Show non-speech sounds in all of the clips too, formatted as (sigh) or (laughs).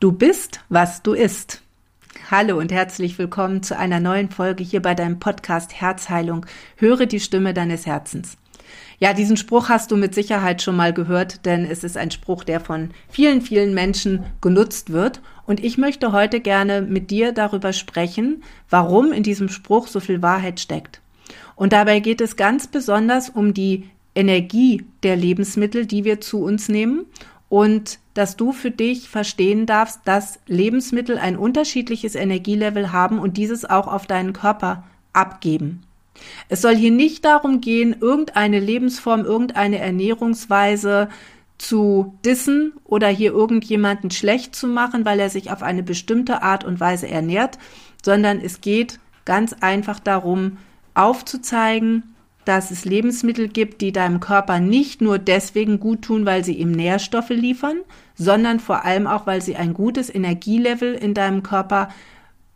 Du bist, was du isst. Hallo und herzlich willkommen zu einer neuen Folge hier bei deinem Podcast Herzheilung. Höre die Stimme deines Herzens. Ja, diesen Spruch hast du mit Sicherheit schon mal gehört, denn es ist ein Spruch, der von vielen, vielen Menschen genutzt wird. Und ich möchte heute gerne mit dir darüber sprechen, warum in diesem Spruch so viel Wahrheit steckt. Und dabei geht es ganz besonders um die Energie der Lebensmittel, die wir zu uns nehmen und dass du für dich verstehen darfst, dass Lebensmittel ein unterschiedliches Energielevel haben und dieses auch auf deinen Körper abgeben. Es soll hier nicht darum gehen, irgendeine Lebensform, irgendeine Ernährungsweise zu dissen oder hier irgendjemanden schlecht zu machen, weil er sich auf eine bestimmte Art und Weise ernährt, sondern es geht ganz einfach darum, aufzuzeigen, dass es Lebensmittel gibt, die deinem Körper nicht nur deswegen gut tun, weil sie ihm Nährstoffe liefern, sondern vor allem auch, weil sie ein gutes Energielevel in deinem Körper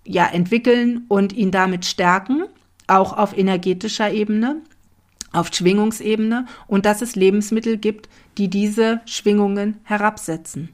ja entwickeln und ihn damit stärken, auch auf energetischer Ebene, auf Schwingungsebene und dass es Lebensmittel gibt, die diese Schwingungen herabsetzen.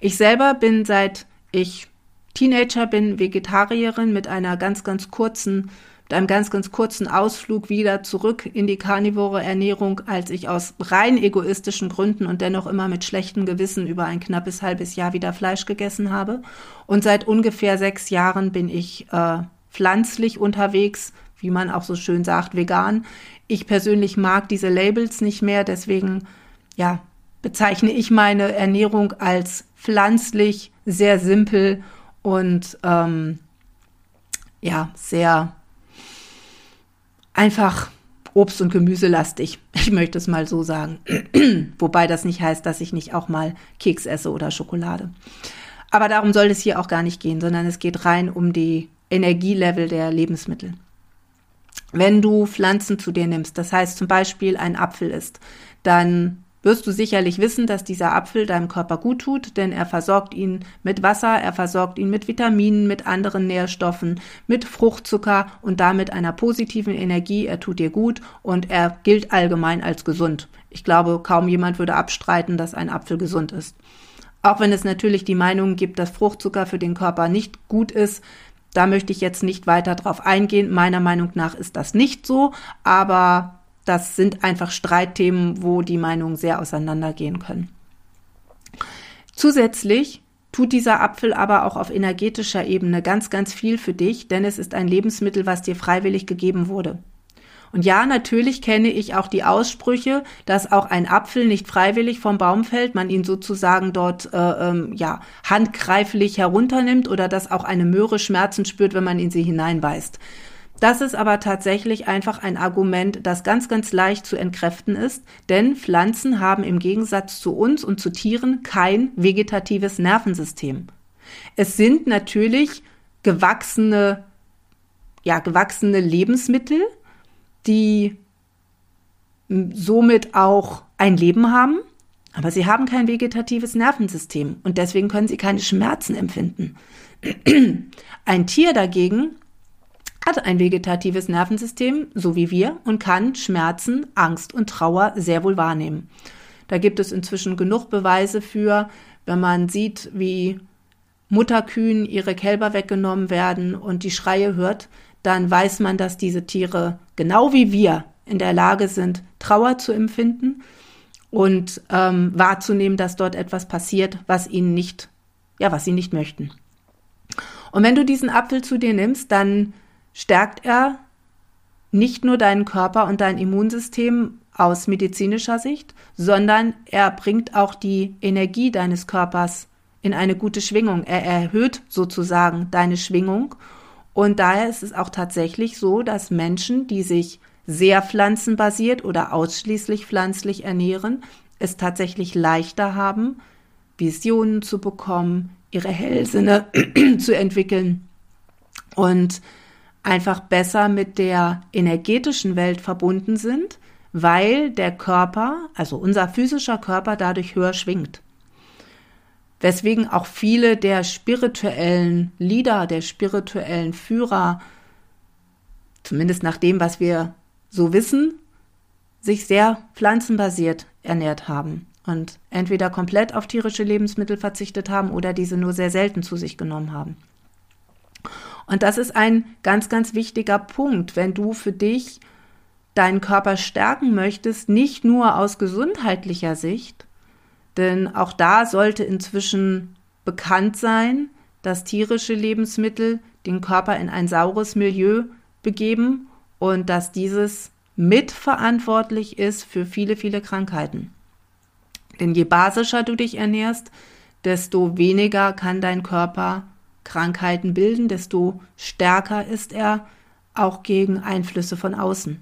Ich selber bin seit ich Teenager bin Vegetarierin mit einer ganz, ganz kurzen mit ganz, ganz kurzen Ausflug wieder zurück in die karnivore Ernährung, als ich aus rein egoistischen Gründen und dennoch immer mit schlechtem Gewissen über ein knappes halbes Jahr wieder Fleisch gegessen habe. Und seit ungefähr sechs Jahren bin ich äh, pflanzlich unterwegs, wie man auch so schön sagt, vegan. Ich persönlich mag diese Labels nicht mehr, deswegen ja, bezeichne ich meine Ernährung als pflanzlich, sehr simpel und ähm, ja, sehr einfach Obst- und Gemüse lastig. Ich möchte es mal so sagen. (clears throat) Wobei das nicht heißt, dass ich nicht auch mal Keks esse oder Schokolade. Aber darum soll es hier auch gar nicht gehen, sondern es geht rein um die Energielevel der Lebensmittel. Wenn du Pflanzen zu dir nimmst, das heißt zum Beispiel ein Apfel isst, dann wirst du sicherlich wissen, dass dieser Apfel deinem Körper gut tut, denn er versorgt ihn mit Wasser, er versorgt ihn mit Vitaminen, mit anderen Nährstoffen, mit Fruchtzucker und damit einer positiven Energie. Er tut dir gut und er gilt allgemein als gesund. Ich glaube, kaum jemand würde abstreiten, dass ein Apfel gesund ist. Auch wenn es natürlich die Meinung gibt, dass Fruchtzucker für den Körper nicht gut ist, da möchte ich jetzt nicht weiter drauf eingehen. Meiner Meinung nach ist das nicht so, aber das sind einfach Streitthemen, wo die Meinungen sehr auseinandergehen können. Zusätzlich tut dieser Apfel aber auch auf energetischer Ebene ganz, ganz viel für dich, denn es ist ein Lebensmittel, was dir freiwillig gegeben wurde. Und ja, natürlich kenne ich auch die Aussprüche, dass auch ein Apfel nicht freiwillig vom Baum fällt, man ihn sozusagen dort äh, ähm, ja handgreiflich herunternimmt oder dass auch eine Möhre Schmerzen spürt, wenn man in sie hineinbeißt. Das ist aber tatsächlich einfach ein Argument, das ganz, ganz leicht zu entkräften ist, denn Pflanzen haben im Gegensatz zu uns und zu Tieren kein vegetatives Nervensystem. Es sind natürlich gewachsene, ja, gewachsene Lebensmittel, die somit auch ein Leben haben, aber sie haben kein vegetatives Nervensystem und deswegen können sie keine Schmerzen empfinden. (clears throat) Ein Tier dagegen hat ein vegetatives Nervensystem, so wie wir, und kann Schmerzen, Angst und Trauer sehr wohl wahrnehmen. Da gibt es inzwischen genug Beweise für, wenn man sieht, wie Mutterkühen ihre Kälber weggenommen werden und die Schreie hört, dann weiß man, dass diese Tiere genau wie wir in der Lage sind, Trauer zu empfinden und ähm, wahrzunehmen, dass dort etwas passiert, was ihnen nicht, ja, was sie nicht möchten. Und wenn du diesen Apfel zu dir nimmst, dann stärkt er nicht nur deinen Körper und dein Immunsystem aus medizinischer Sicht, sondern er bringt auch die Energie deines Körpers in eine gute Schwingung. Er erhöht sozusagen deine Schwingung. Und daher ist es auch tatsächlich so, dass Menschen, die sich sehr pflanzenbasiert oder ausschließlich pflanzlich ernähren, es tatsächlich leichter haben, Visionen zu bekommen, ihre Hellsinne (clears throat) zu entwickeln und einfach besser mit der energetischen Welt verbunden sind, weil der Körper, also unser physischer Körper dadurch höher schwingt. Weswegen auch viele der spirituellen Leader, der spirituellen Führer, zumindest nach dem, was wir so wissen, sich sehr pflanzenbasiert ernährt haben. und entweder komplett auf tierische Lebensmittel verzichtet haben oder diese nur sehr selten zu sich genommen haben. Und das ist ein ganz, ganz wichtiger Punkt, wenn du für dich deinen Körper stärken möchtest, nicht nur aus gesundheitlicher Sicht, denn auch da sollte inzwischen bekannt sein, dass tierische Lebensmittel den Körper in ein saures Milieu begeben und dass dieses mitverantwortlich ist für viele, viele Krankheiten. Denn je basischer du dich ernährst, desto weniger kann dein Körper Krankheiten bilden, desto stärker ist er auch gegen Einflüsse von außen.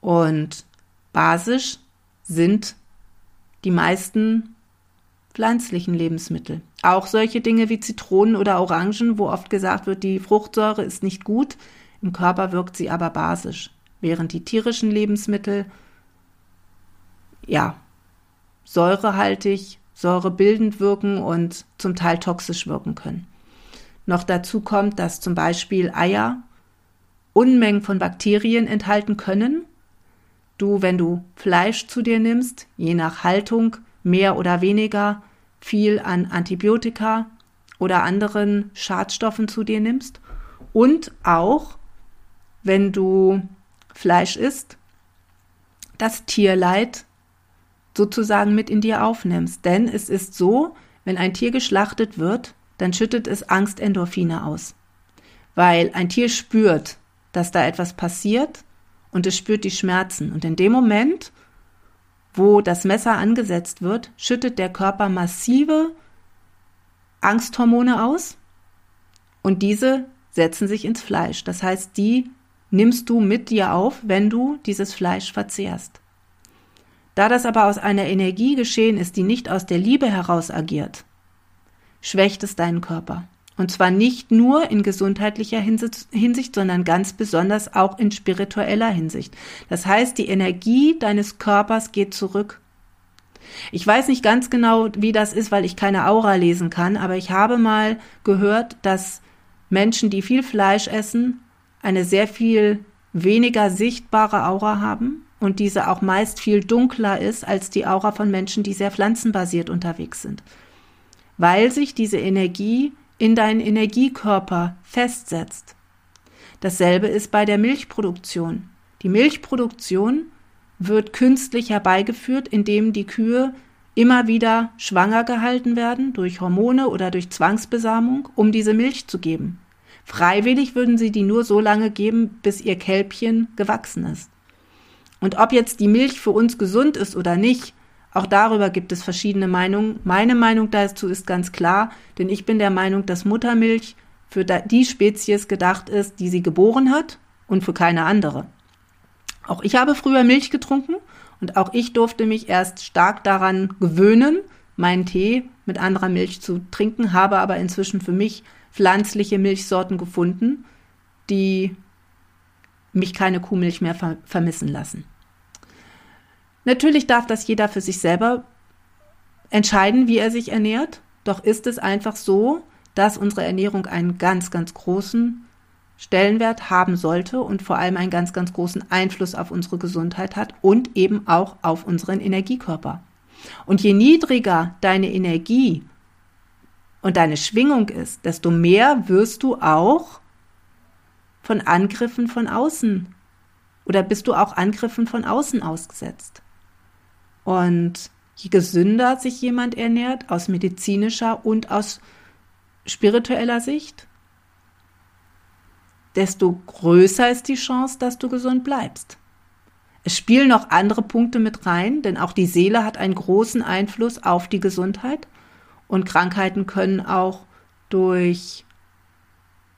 Und basisch sind die meisten pflanzlichen Lebensmittel. Auch solche Dinge wie Zitronen oder Orangen, wo oft gesagt wird, die Fruchtsäure ist nicht gut, im Körper wirkt sie aber basisch, während die tierischen Lebensmittel ja säurehaltig, säurebildend wirken und zum Teil toxisch wirken können. Noch dazu kommt, dass zum Beispiel Eier Unmengen von Bakterien enthalten können. Du, wenn du Fleisch zu dir nimmst, je nach Haltung mehr oder weniger viel an Antibiotika oder anderen Schadstoffen zu dir nimmst. Und auch, wenn du Fleisch isst, das Tierleid sozusagen mit in dir aufnimmst. Denn es ist so, wenn ein Tier geschlachtet wird, dann schüttet es Angstendorphine aus. Weil ein Tier spürt, dass da etwas passiert und es spürt die Schmerzen. Und in dem Moment, wo das Messer angesetzt wird, schüttet der Körper massive Angsthormone aus und diese setzen sich ins Fleisch. Das heißt, die nimmst du mit dir auf, wenn du dieses Fleisch verzehrst. Da das aber aus einer Energie geschehen ist, die nicht aus der Liebe heraus agiert, schwächt es deinen Körper. Und zwar nicht nur in gesundheitlicher Hinsicht, sondern ganz besonders auch in spiritueller Hinsicht. Das heißt, die Energie deines Körpers geht zurück. Ich weiß nicht ganz genau, wie das ist, weil ich keine Aura lesen kann, aber ich habe mal gehört, dass Menschen, die viel Fleisch essen, eine sehr viel weniger sichtbare Aura haben und diese auch meist viel dunkler ist als die Aura von Menschen, die sehr pflanzenbasiert unterwegs sind. Weil sich diese Energie in deinen Energiekörper festsetzt. Dasselbe ist bei der Milchproduktion. Die Milchproduktion wird künstlich herbeigeführt, indem die Kühe immer wieder schwanger gehalten werden durch Hormone oder durch Zwangsbesamung, um diese Milch zu geben. Freiwillig würden sie die nur so lange geben, bis ihr Kälbchen gewachsen ist. Und ob jetzt die Milch für uns gesund ist oder nicht, auch darüber gibt es verschiedene Meinungen. Meine Meinung dazu ist ganz klar, denn ich bin der Meinung, dass Muttermilch für die Spezies gedacht ist, die sie geboren hat und für keine andere. Auch ich habe früher Milch getrunken und auch ich durfte mich erst stark daran gewöhnen, meinen Tee mit anderer Milch zu trinken, habe aber inzwischen für mich pflanzliche Milchsorten gefunden, die mich keine Kuhmilch mehr ver vermissen lassen. Natürlich darf das jeder für sich selber entscheiden, wie er sich ernährt. Doch ist es einfach so, dass unsere Ernährung einen ganz, ganz großen Stellenwert haben sollte und vor allem einen ganz, ganz großen Einfluss auf unsere Gesundheit hat und eben auch auf unseren Energiekörper. Und je niedriger deine Energie und deine Schwingung ist, desto mehr wirst du auch von Angriffen von außen oder bist du auch Angriffen von außen ausgesetzt. Und je gesünder sich jemand ernährt, aus medizinischer und aus spiritueller Sicht, desto größer ist die Chance, dass du gesund bleibst. Es spielen noch andere Punkte mit rein, denn auch die Seele hat einen großen Einfluss auf die Gesundheit und Krankheiten können auch durch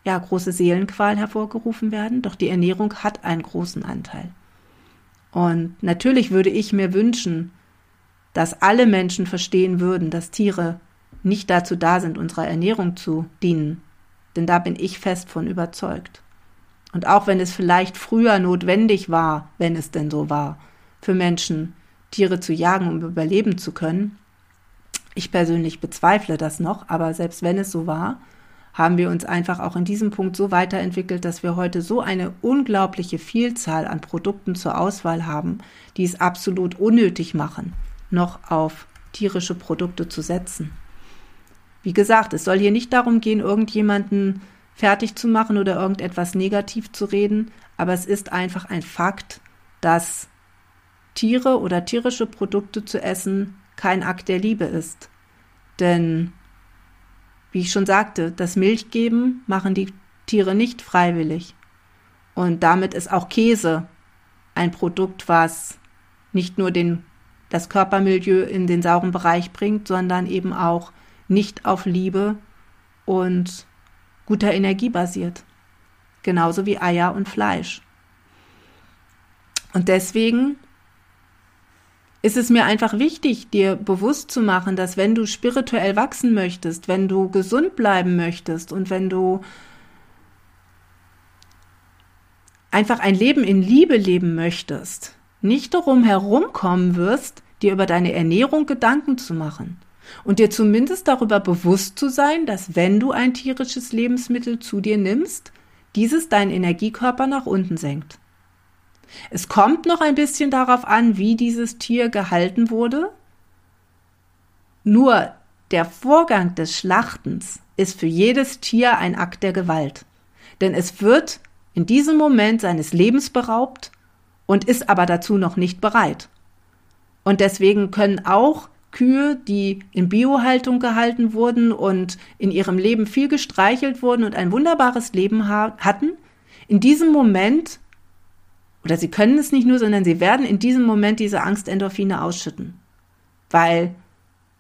ja, große Seelenqual hervorgerufen werden, doch die Ernährung hat einen großen Anteil. Und natürlich würde ich mir wünschen, dass alle Menschen verstehen würden, dass Tiere nicht dazu da sind, unserer Ernährung zu dienen. Denn da bin ich fest von überzeugt. Und auch wenn es vielleicht früher notwendig war, wenn es denn so war, für Menschen Tiere zu jagen, um überleben zu können, ich persönlich bezweifle das noch, aber selbst wenn es so war, haben wir uns einfach auch in diesem Punkt so weiterentwickelt, dass wir heute so eine unglaubliche Vielzahl an Produkten zur Auswahl haben, die es absolut unnötig machen, noch auf tierische Produkte zu setzen. Wie gesagt, es soll hier nicht darum gehen, irgendjemanden fertig zu machen oder irgendetwas negativ zu reden, aber es ist einfach ein Fakt, dass Tiere oder tierische Produkte zu essen kein Akt der Liebe ist. Denn, wie ich schon sagte, das Milchgeben machen die Tiere nicht freiwillig. Und damit ist auch Käse ein Produkt, was nicht nur den, das Körpermilieu in den sauren Bereich bringt, sondern eben auch nicht auf Liebe und guter Energie basiert. Genauso wie Eier und Fleisch. Und deswegen ist es mir einfach wichtig, dir bewusst zu machen, dass wenn du spirituell wachsen möchtest, wenn du gesund bleiben möchtest und wenn du einfach ein Leben in Liebe leben möchtest, nicht darum herumkommen wirst, dir über deine Ernährung Gedanken zu machen und dir zumindest darüber bewusst zu sein, dass wenn du ein tierisches Lebensmittel zu dir nimmst, dieses deinen Energiekörper nach unten senkt. Es kommt noch ein bisschen darauf an, wie dieses Tier gehalten wurde. Nur der Vorgang des Schlachtens ist für jedes Tier ein Akt der Gewalt. Denn es wird in diesem Moment seines Lebens beraubt und ist aber dazu noch nicht bereit. Und deswegen können auch Kühe, die in Biohaltung gehalten wurden und in ihrem Leben viel gestreichelt wurden und ein wunderbares Leben hatten, in diesem Moment oder sie können es nicht nur, sondern sie werden in diesem Moment diese Angstendorphine ausschütten. Weil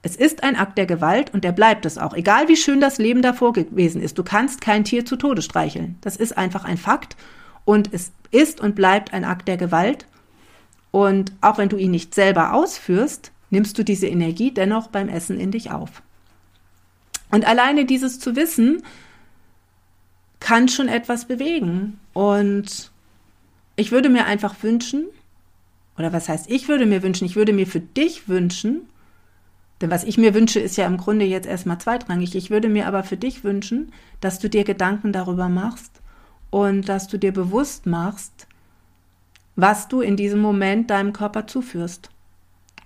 es ist ein Akt der Gewalt und der bleibt es auch. Egal wie schön das Leben davor gewesen ist. Du kannst kein Tier zu Tode streicheln. Das ist einfach ein Fakt und es ist und bleibt ein Akt der Gewalt. Und auch wenn du ihn nicht selber ausführst, nimmst du diese Energie dennoch beim Essen in dich auf. Und alleine dieses zu wissen, kann schon etwas bewegen. Und ich würde mir einfach wünschen, oder was heißt, ich würde mir wünschen, ich würde mir für dich wünschen, denn was ich mir wünsche, ist ja im Grunde jetzt erstmal zweitrangig. Ich würde mir aber für dich wünschen, dass du dir Gedanken darüber machst und dass du dir bewusst machst, was du in diesem Moment deinem Körper zuführst.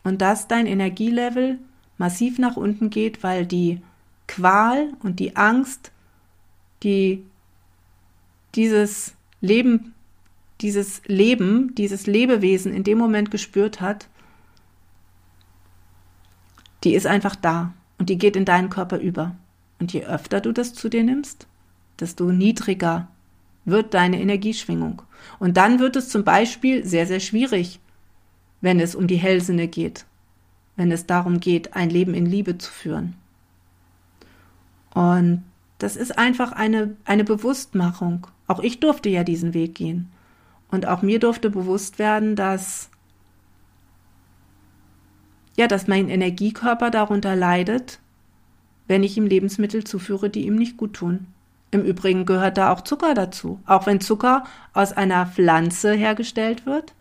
Und dass dein Energielevel massiv nach unten geht, weil die Qual und die Angst, die dieses Leben dieses Leben, dieses Lebewesen in dem Moment gespürt hat, die ist einfach da und die geht in deinen Körper über. Und je öfter du das zu dir nimmst, desto niedriger wird deine Energieschwingung. Und dann wird es zum Beispiel sehr, sehr schwierig, wenn es um die Hellsinne geht, wenn es darum geht, ein Leben in Liebe zu führen. Und das ist einfach eine, eine Bewusstmachung. Auch ich durfte ja diesen Weg gehen. Und auch mir durfte bewusst werden, dass ja, dass mein Energiekörper darunter leidet, wenn ich ihm Lebensmittel zuführe, die ihm nicht gut tun. Im Übrigen gehört da auch Zucker dazu, auch wenn Zucker aus einer Pflanze hergestellt wird.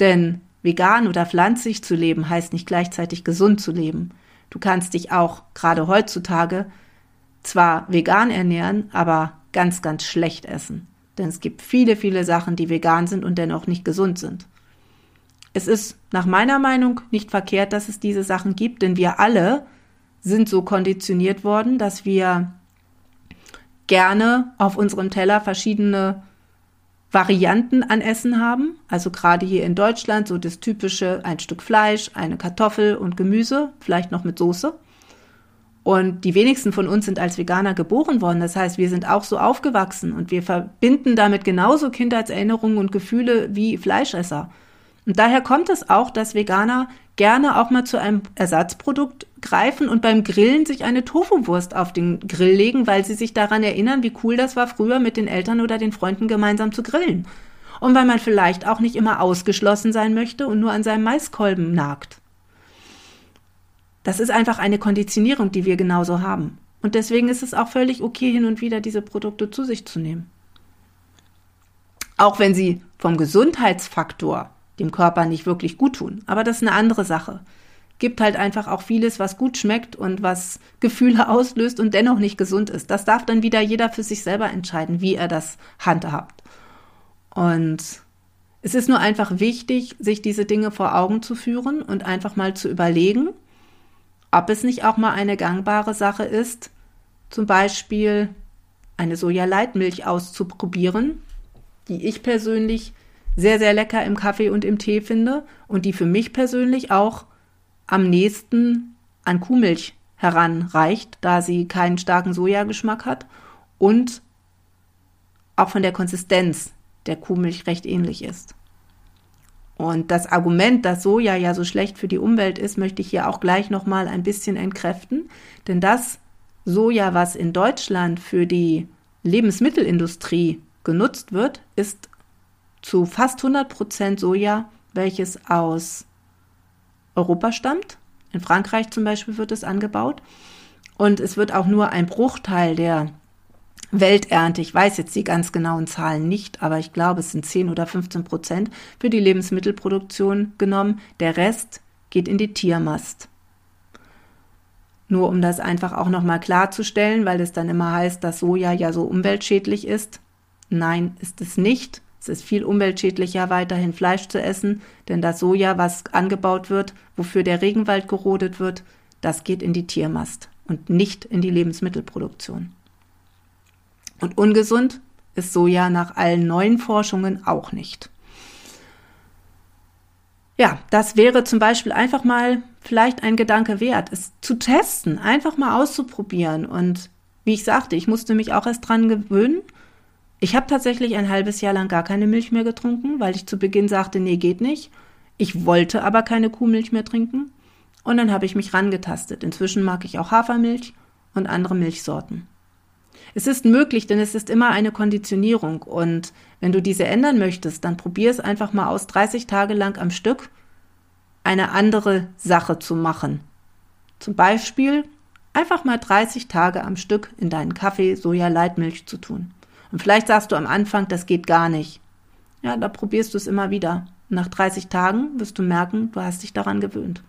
Denn vegan oder pflanzlich zu leben heißt nicht gleichzeitig gesund zu leben. Du kannst dich auch gerade heutzutage zwar vegan ernähren, aber ganz, ganz schlecht essen. Denn es gibt viele, viele Sachen, die vegan sind und dennoch nicht gesund sind. Es ist nach meiner Meinung nicht verkehrt, dass es diese Sachen gibt, denn wir alle sind so konditioniert worden, dass wir gerne auf unserem Teller verschiedene Varianten an Essen haben. Also gerade hier in Deutschland so das typische ein Stück Fleisch, eine Kartoffel und Gemüse, vielleicht noch mit Soße. Und die wenigsten von uns sind als Veganer geboren worden. Das heißt, wir sind auch so aufgewachsen und wir verbinden damit genauso Kindheitserinnerungen und Gefühle wie Fleischesser. Und daher kommt es auch, dass Veganer gerne auch mal zu einem Ersatzprodukt greifen und beim Grillen sich eine Tofu-Wurst auf den Grill legen, weil sie sich daran erinnern, wie cool das war, früher mit den Eltern oder den Freunden gemeinsam zu grillen. Und weil man vielleicht auch nicht immer ausgeschlossen sein möchte und nur an seinem Maiskolben nagt. Das ist einfach eine Konditionierung, die wir genauso haben. Und deswegen ist es auch völlig okay, hin und wieder diese Produkte zu sich zu nehmen. Auch wenn sie vom Gesundheitsfaktor dem Körper nicht wirklich gut tun. Aber das ist eine andere Sache. Gibt halt einfach auch vieles, was gut schmeckt und was Gefühle (laughs) auslöst und dennoch nicht gesund ist. Das darf dann wieder jeder für sich selber entscheiden, wie er das handhabt. Und Es ist nur einfach wichtig, sich diese Dinge vor Augen zu führen und einfach mal zu überlegen, ob es nicht auch mal eine gangbare Sache ist, zum Beispiel eine Sojaleitmilch auszuprobieren, die ich persönlich sehr, sehr lecker im Kaffee und im Tee finde und die für mich persönlich auch am nächsten an Kuhmilch heranreicht, da sie keinen starken Sojageschmack hat und auch von der Konsistenz der Kuhmilch recht ähnlich ist. Und das Argument, dass Soja ja so schlecht für die Umwelt ist, möchte ich hier auch gleich nochmal ein bisschen entkräften. Denn das Soja, was in Deutschland für die Lebensmittelindustrie genutzt wird, ist zu fast 100 Prozent Soja, welches aus Europa stammt. In Frankreich zum Beispiel wird es angebaut. Und es wird auch nur ein Bruchteil der Welternte, ich weiß jetzt die ganz genauen Zahlen nicht, aber ich glaube, es sind 10 oder 15 Prozent für die Lebensmittelproduktion genommen. Der Rest geht in die Tiermast. Nur um das einfach auch nochmal klarzustellen, weil es dann immer heißt, dass Soja ja so umweltschädlich ist. Nein, ist es nicht. Es ist viel umweltschädlicher, weiterhin Fleisch zu essen, denn das Soja, was angebaut wird, wofür der Regenwald gerodet wird, das geht in die Tiermast und nicht in die Lebensmittelproduktion. Und ungesund ist Soja nach allen neuen Forschungen auch nicht. Ja, das wäre zum Beispiel einfach mal vielleicht ein Gedanke wert, es zu testen, einfach mal auszuprobieren. Und wie ich sagte, ich musste mich auch erst dran gewöhnen. Ich habe tatsächlich ein halbes Jahr lang gar keine Milch mehr getrunken, weil ich zu Beginn sagte, nee, geht nicht. Ich wollte aber keine Kuhmilch mehr trinken. Und dann habe ich mich rangetastet. Inzwischen mag ich auch Hafermilch und andere Milchsorten. Es ist möglich, denn es ist immer eine Konditionierung. Und wenn du diese ändern möchtest, dann probier es einfach mal aus, 30 Tage lang am Stück eine andere Sache zu machen. Zum Beispiel einfach mal 30 Tage am Stück in deinen Kaffee Soja-Leitmilch zu tun. Und vielleicht sagst du am Anfang, das geht gar nicht. Ja, da probierst du es immer wieder. nach 30 Tagen wirst du merken, du hast dich daran gewöhnt.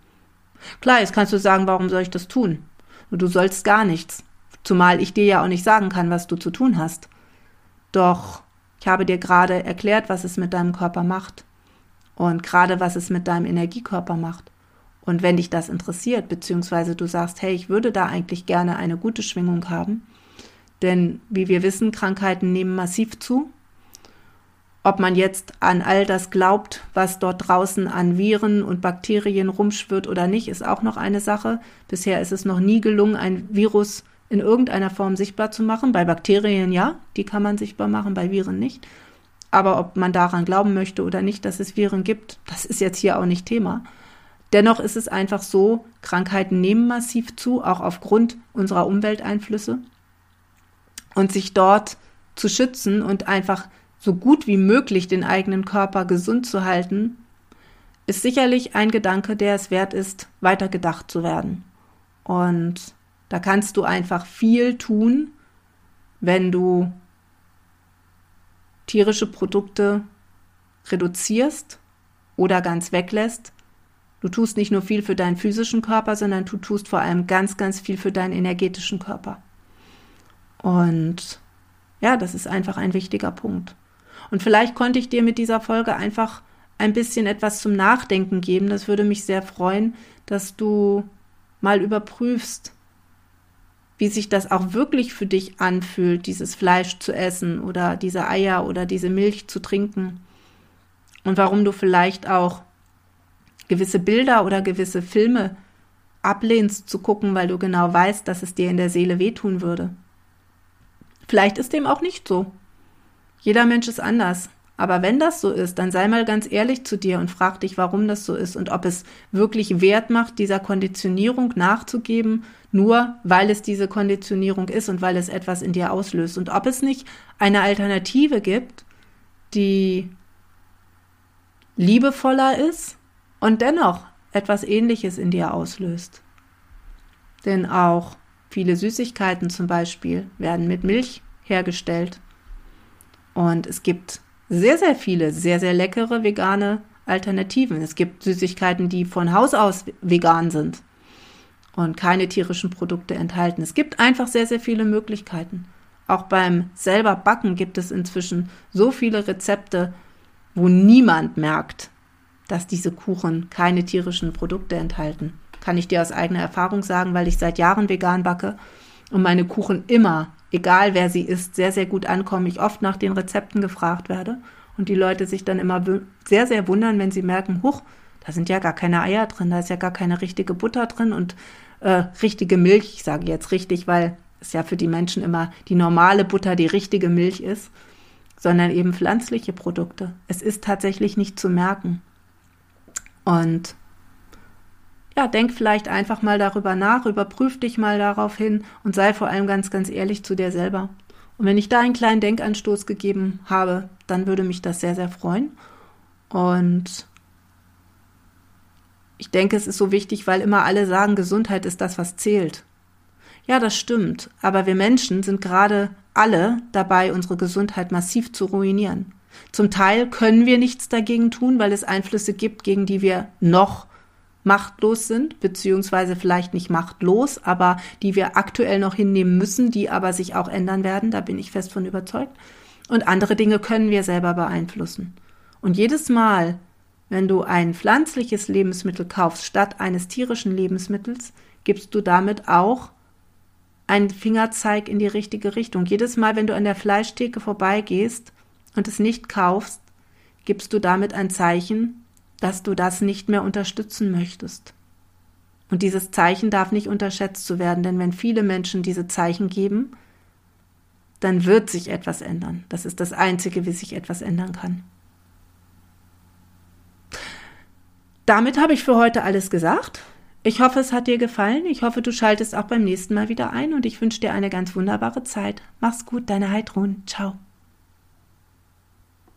Klar, jetzt kannst du sagen, warum soll ich das tun? Und du sollst gar nichts. Zumal ich dir ja auch nicht sagen kann, was du zu tun hast. Doch ich habe dir gerade erklärt, was es mit deinem Körper macht. Und gerade was es mit deinem Energiekörper macht. Und wenn dich das interessiert, beziehungsweise du sagst, hey, ich würde da eigentlich gerne eine gute Schwingung haben, denn wie wir wissen, Krankheiten nehmen massiv zu. Ob man jetzt an all das glaubt, was dort draußen an Viren und Bakterien rumschwirrt oder nicht, ist auch noch eine Sache. Bisher ist es noch nie gelungen, ein Virus in irgendeiner Form sichtbar zu machen. Bei Bakterien ja, die kann man sichtbar machen, bei Viren nicht. Aber ob man daran glauben möchte oder nicht, dass es Viren gibt, das ist jetzt hier auch nicht Thema. Dennoch ist es einfach so, Krankheiten nehmen massiv zu, auch aufgrund unserer Umwelteinflüsse. Und sich dort zu schützen und einfach so gut wie möglich den eigenen Körper gesund zu halten, ist sicherlich ein Gedanke, der es wert ist, weiter gedacht zu werden. Und da kannst du einfach viel tun, wenn du tierische Produkte reduzierst oder ganz weglässt. Du tust nicht nur viel für deinen physischen Körper, sondern du tust vor allem ganz, ganz viel für deinen energetischen Körper. Und ja, das ist einfach ein wichtiger Punkt. Und vielleicht konnte ich dir mit dieser Folge einfach ein bisschen etwas zum Nachdenken geben. Das würde mich sehr freuen, dass du mal überprüfst, wie sich das auch wirklich für dich anfühlt, dieses Fleisch zu essen oder diese Eier oder diese Milch zu trinken. Und warum du vielleicht auch gewisse Bilder oder gewisse Filme ablehnst zu gucken, weil du genau weißt, dass es dir in der Seele wehtun würde. Vielleicht ist dem auch nicht so. Jeder Mensch ist anders. Aber wenn das so ist, dann sei mal ganz ehrlich zu dir und frag dich, warum das so ist und ob es wirklich Wert macht, dieser Konditionierung nachzugeben, nur weil es diese Konditionierung ist und weil es etwas in dir auslöst. Und ob es nicht eine Alternative gibt, die liebevoller ist und dennoch etwas Ähnliches in dir auslöst. Denn auch viele Süßigkeiten zum Beispiel werden mit Milch hergestellt. Und es gibt sehr, sehr viele, sehr, sehr leckere vegane Alternativen. Es gibt Süßigkeiten, die von Haus aus vegan sind und keine tierischen Produkte enthalten. Es gibt einfach sehr, sehr viele Möglichkeiten. Auch beim selber Backen gibt es inzwischen so viele Rezepte, wo niemand merkt, dass diese Kuchen keine tierischen Produkte enthalten. Kann ich dir aus eigener Erfahrung sagen, weil ich seit Jahren vegan backe und meine Kuchen immer, egal wer sie ist, sehr, sehr gut ankommen. Ich oft nach den Rezepten gefragt werde und die Leute sich dann immer sehr, sehr wundern, wenn sie merken, huch, da sind ja gar keine Eier drin, da ist ja gar keine richtige Butter drin und äh, richtige Milch. Ich sage jetzt richtig, weil es ja für die Menschen immer die normale Butter die richtige Milch ist, sondern eben pflanzliche Produkte. Es ist tatsächlich nicht zu merken. Und ja, denk vielleicht einfach mal darüber nach, überprüf dich mal darauf hin und sei vor allem ganz, ganz ehrlich zu dir selber. Und wenn ich da einen kleinen Denkanstoß gegeben habe, dann würde mich das sehr, sehr freuen. Und ich denke, es ist so wichtig, weil immer alle sagen, Gesundheit ist das, was zählt. Ja, das stimmt. Aber wir Menschen sind gerade alle dabei, unsere Gesundheit massiv zu ruinieren. Zum Teil können wir nichts dagegen tun, weil es Einflüsse gibt, gegen die wir noch machtlos sind, beziehungsweise vielleicht nicht machtlos, aber die wir aktuell noch hinnehmen müssen, die aber sich auch ändern werden. Da bin ich fest von überzeugt. Und andere Dinge können wir selber beeinflussen. Und jedes Mal, wenn du ein pflanzliches Lebensmittel kaufst statt eines tierischen Lebensmittels, gibst du damit auch einen Fingerzeig in die richtige Richtung. Jedes Mal, wenn du an der Fleischtheke vorbeigehst und es nicht kaufst, gibst du damit ein Zeichen, dass du das nicht mehr unterstützen möchtest. Und dieses Zeichen darf nicht unterschätzt zu werden, denn wenn viele Menschen diese Zeichen geben, dann wird sich etwas ändern. Das ist das Einzige, wie sich etwas ändern kann. Damit habe ich für heute alles gesagt. Ich hoffe, es hat dir gefallen. Ich hoffe, du schaltest auch beim nächsten Mal wieder ein und ich wünsche dir eine ganz wunderbare Zeit. Mach's gut, deine Heidrun. Ciao.